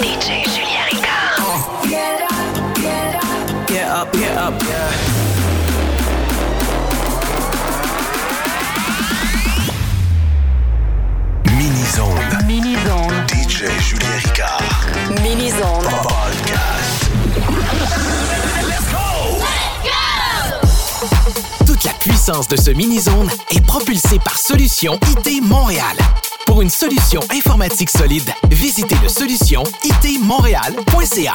DJ Julien Ricard. Get up, get up, Get up, get up, yeah. Mini-Zone. Mini-zone. DJ Julien Ricard. Mini-zone. Podcast. Toute la puissance de ce mini-zone est propulsée par Solution IT Montréal. Pour une solution informatique solide, visitez le solution itmontréal.ca.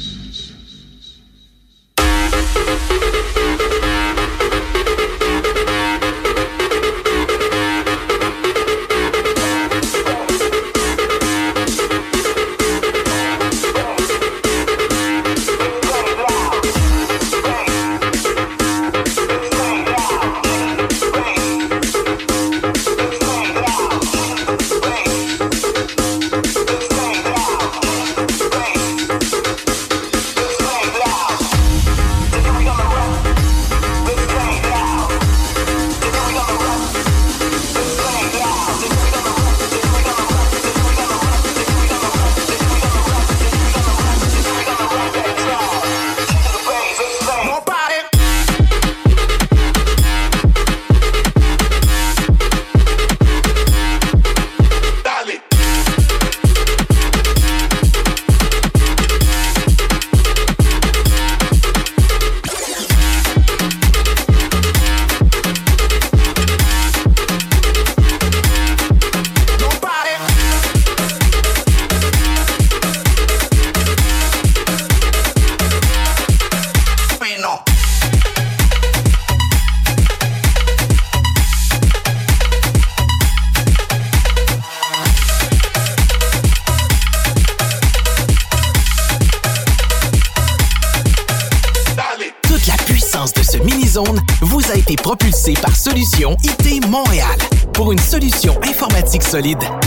solide.